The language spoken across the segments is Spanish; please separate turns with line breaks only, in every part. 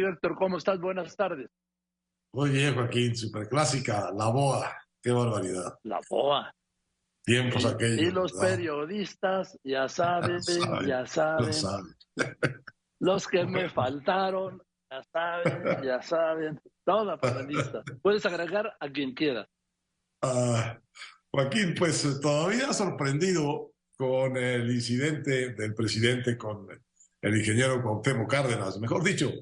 Héctor, ¿cómo estás? Buenas tardes.
Muy bien, Joaquín, superclásica, la boa, qué barbaridad.
La boa.
Tiempos aquellos.
Y los periodistas, ya saben, ya saben. Los que me faltaron, ya saben, ya saben. Toda la lista. Puedes agregar a quien quiera.
Ah, Joaquín, pues todavía sorprendido con el incidente del presidente con el ingeniero Cuauhtémoc Cárdenas, mejor dicho,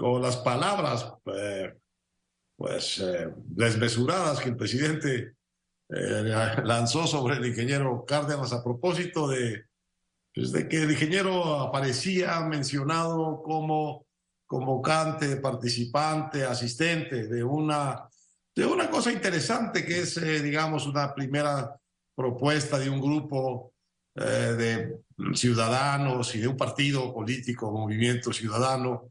con las palabras eh, pues eh, desmesuradas que el presidente eh, lanzó sobre el ingeniero Cárdenas a propósito de, pues, de que el ingeniero aparecía mencionado como convocante, participante, asistente de una, de una cosa interesante que es, digamos, una primera propuesta de un grupo de ciudadanos y de un partido político, movimiento ciudadano,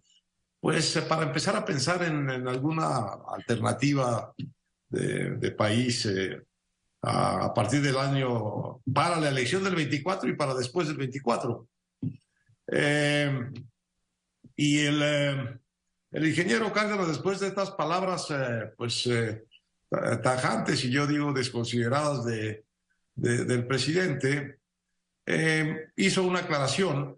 pues eh, para empezar a pensar en, alguna alternativa de, país eh, a, partir del año, para la elección del 24 y para después del 24. Eh, y el, el, ingeniero Cárdenas, después de estas palabras, pues tajantes y yo digo desconsideradas de, del presidente, hizo una aclaración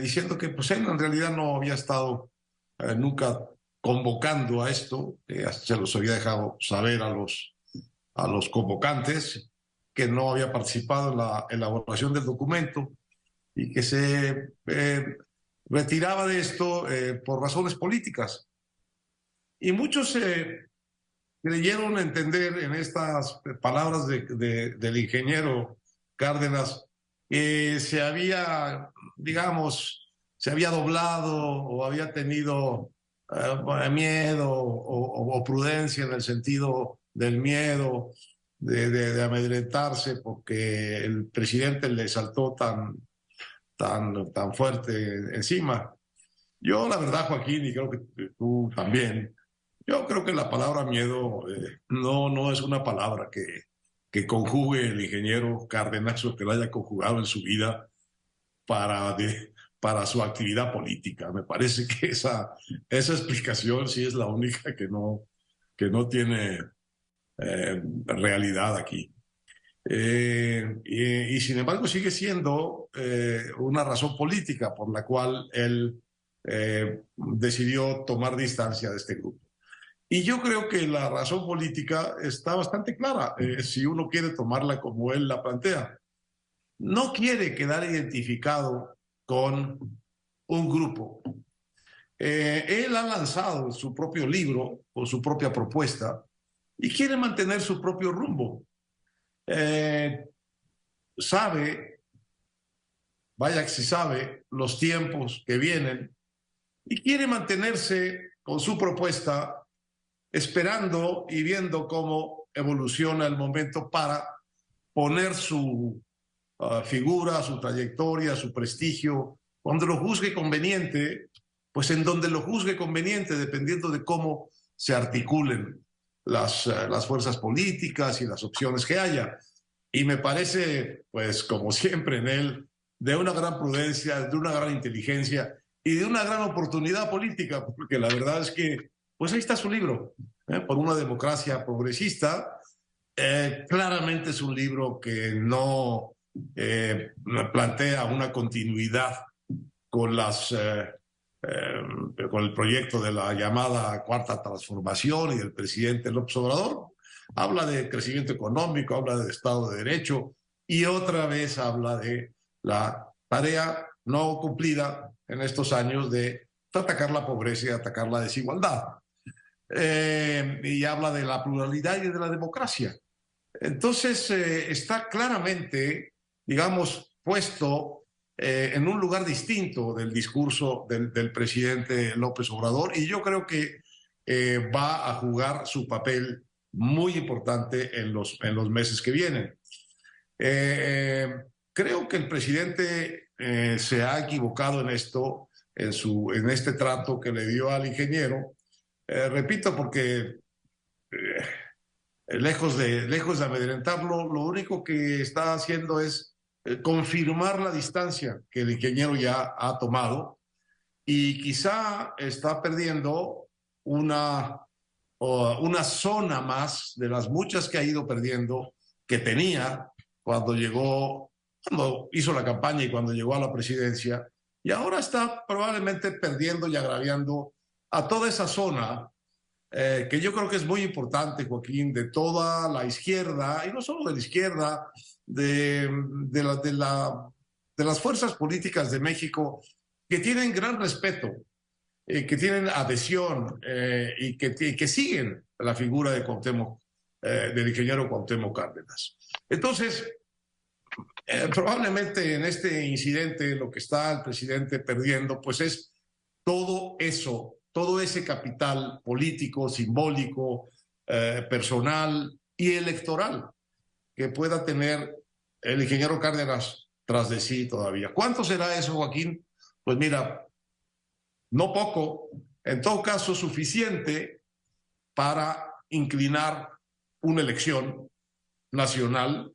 diciendo que pues él en realidad no había estado eh, nunca convocando a esto, se los había dejado saber a los, a los convocantes que no había participado en la elaboración del documento y que se eh, retiraba de esto eh, por razones políticas. Y muchos creyeron entender en estas palabras del ingeniero Cárdenas que se había, digamos, se había doblado o había tenido eh, miedo o, prudencia en el sentido del miedo, de, amedrentarse porque el presidente le saltó tan, tan, tan fuerte encima. Yo, la verdad, Joaquín, y creo que tú también, yo creo que la palabra miedo eh, no, no es una palabra que, que conjugue el ingeniero Cárdenas o que la haya conjugado en su vida para de, para su actividad política. Me parece que esa, esa explicación sí es la única que no, que no tiene eh, realidad aquí. Eh, y, sin embargo sigue siendo eh, una razón política por la cual él decidió tomar distancia de este grupo. Y yo creo que la razón política está bastante clara, si uno quiere tomarla como él la plantea. No quiere quedar identificado con un grupo. Eh, él ha lanzado su propio libro o su propia propuesta y quiere mantener su propio rumbo. Eh, sabe, vaya que si sabe, los tiempos que vienen y quiere mantenerse con su propuesta esperando y viendo cómo evoluciona el momento para poner su figura, su trayectoria, su prestigio, cuando lo juzgue conveniente, pues en donde lo juzgue conveniente, dependiendo de cómo se articulen las, eh, las fuerzas políticas y las opciones que haya. Y me parece, pues como siempre en él, de una gran prudencia, de una gran inteligencia y de una gran oportunidad política, porque la verdad es que, pues ahí está su libro, ¿eh? por una democracia progresista. Eh, claramente es un libro que no eh, plantea una continuidad con, las, eh, eh, con el proyecto de la llamada Cuarta Transformación y del presidente López Obrador. Habla de crecimiento económico, habla de Estado de Derecho y otra vez habla de la tarea no cumplida en estos años de atacar la pobreza y atacar la desigualdad. y habla de la pluralidad y de la democracia. Entonces, está claramente digamos, puesto eh, en un lugar distinto del discurso del, presidente López Obrador y yo creo que eh, va a jugar su papel muy importante en los, en los meses que vienen. Eh, creo que el presidente se ha equivocado en esto, en, su, en este trato que le dio al ingeniero. repito, porque lejos, de, lejos de amedrentarlo, lo único que está haciendo es eh, confirmar la distancia que el ingeniero ya ha tomado y quizá está perdiendo una, una zona más de las muchas que ha ido perdiendo que tenía cuando llegó, cuando hizo la campaña y cuando llegó a la presidencia, y ahora está probablemente perdiendo y agraviando a toda esa zona eh, que yo creo que es muy importante, Joaquín, de toda la izquierda, y no solo de la izquierda, de, de, la, de, la, de las fuerzas políticas de México, que tienen gran respeto, eh, que tienen adhesión eh, y, que, que siguen la figura de Cuauhtémoc, del ingeniero Cuauhtémoc Cárdenas. Entonces, probablemente en este incidente lo que está el presidente perdiendo, pues es todo eso todo ese capital político, simbólico, eh, personal y electoral que pueda tener el ingeniero Cárdenas tras de sí todavía. ¿Cuánto será eso, Joaquín? Pues mira, no poco, en todo caso suficiente para inclinar una elección nacional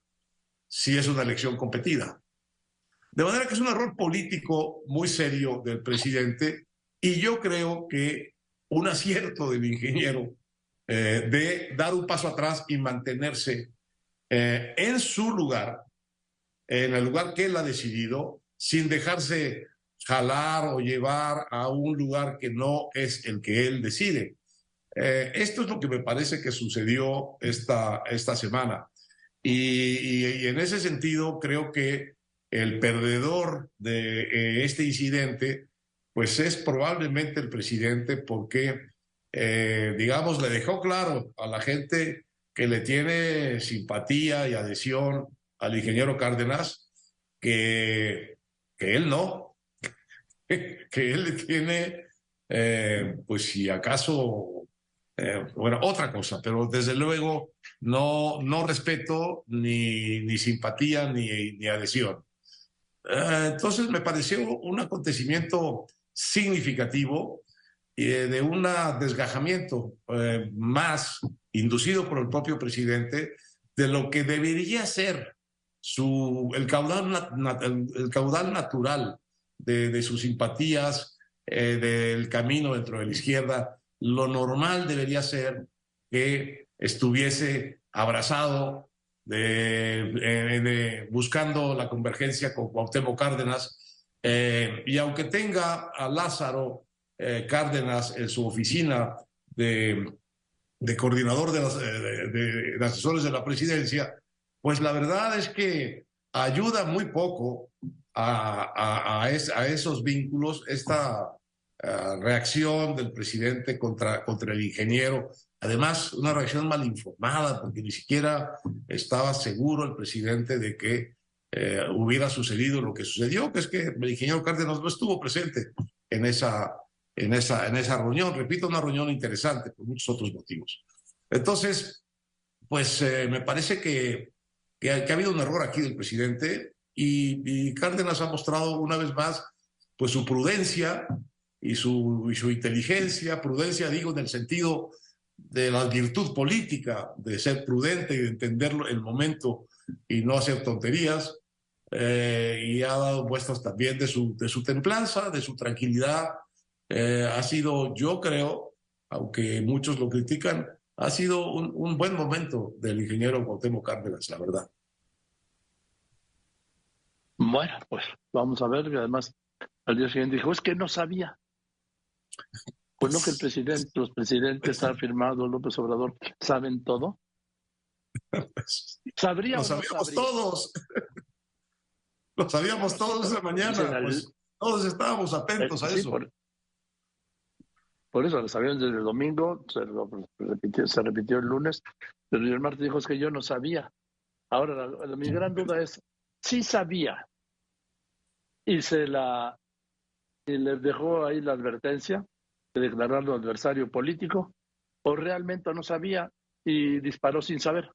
si es una elección competida. De manera que es un error político muy serio del presidente y yo creo que un acierto del ingeniero eh, de dar un paso atrás y mantenerse eh, en su lugar, en el lugar que él ha decidido, sin dejarse jalar o llevar a un lugar que no es el que él decide. Eh, esto es lo que me parece que sucedió esta, esta semana. Y, y, en ese sentido creo que el perdedor de este incidente pues es probablemente el presidente porque, eh, digamos, le dejó claro a la gente que le tiene simpatía y adhesión al ingeniero Cárdenas que, que él no, que él le tiene, eh, pues si acaso, eh, bueno, otra cosa, pero desde luego no, no respeto ni, ni simpatía ni, ni adhesión. entonces me pareció un acontecimiento significativo eh, de un desgajamiento eh, más inducido por el propio presidente de lo que debería ser su, el, caudal, el, caudal natural de, sus simpatías, eh, del camino dentro de la izquierda. Lo normal debería ser que estuviese abrazado de, buscando la convergencia con Cuauhtémoc Cárdenas, eh, y aunque tenga a Lázaro eh, Cárdenas en su oficina de, coordinador de, de, asesores de la presidencia, pues la verdad es que ayuda muy poco a, esos vínculos esta eh, reacción del presidente contra el ingeniero. Además, una reacción mal informada, porque ni siquiera estaba seguro el presidente de que eh, hubiera sucedido lo que sucedió, que es que el ingeniero Cárdenas no estuvo presente en esa, en esa, en esa reunión. Repito, una reunión interesante por muchos otros motivos. Entonces, pues eh, me parece que, que, ha habido un error aquí del presidente y, Cárdenas ha mostrado una vez más pues su prudencia y su, y su inteligencia, prudencia digo en el sentido de la virtud política, de ser prudente y de entender el momento y no hacer tonterías, eh, y ha dado muestras también de su, de su templanza, de su tranquilidad. Eh, ha sido, yo creo, aunque muchos lo critican, ha sido un, un buen momento del ingeniero Cuauhtémoc Cárdenas, la verdad.
Bueno, pues vamos a ver, y además al día siguiente dijo, es que no sabía. Pues no que el presidente, los presidentes ha afirmado, López Obrador, saben todo.
Sabría Lo sabíamos todos. Lo sabíamos todos esa mañana, pues, todos estábamos atentos a eso.
Por, eso lo sabíamos desde el domingo, se, repitió, se repitió el lunes, pero el martes dijo es que yo no sabía. Ahora, mi gran duda es, si sabía y se la y le dejó ahí la advertencia de declararlo adversario político, o realmente no sabía y disparó sin saber.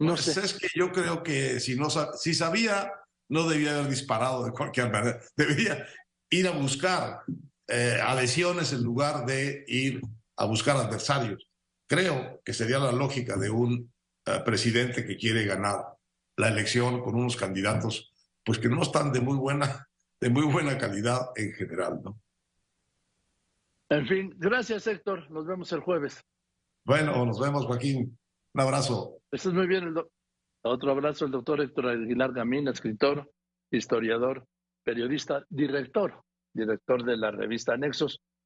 No pues sé. Es que yo creo que si no si sabía, no debía haber disparado de cualquier manera. Debía ir a buscar eh, adhesiones en lugar de ir a buscar adversarios. Creo que sería la lógica de un eh, presidente que quiere ganar la elección con unos candidatos pues que no están de muy buena, de muy buena calidad en general, ¿no?
En fin, gracias Héctor, nos vemos el jueves.
Bueno, nos vemos Joaquín, un abrazo.
Estás muy bien, otro abrazo el doctor Héctor Aguilar Gamín, escritor, historiador, periodista, director, director de la revista Nexos.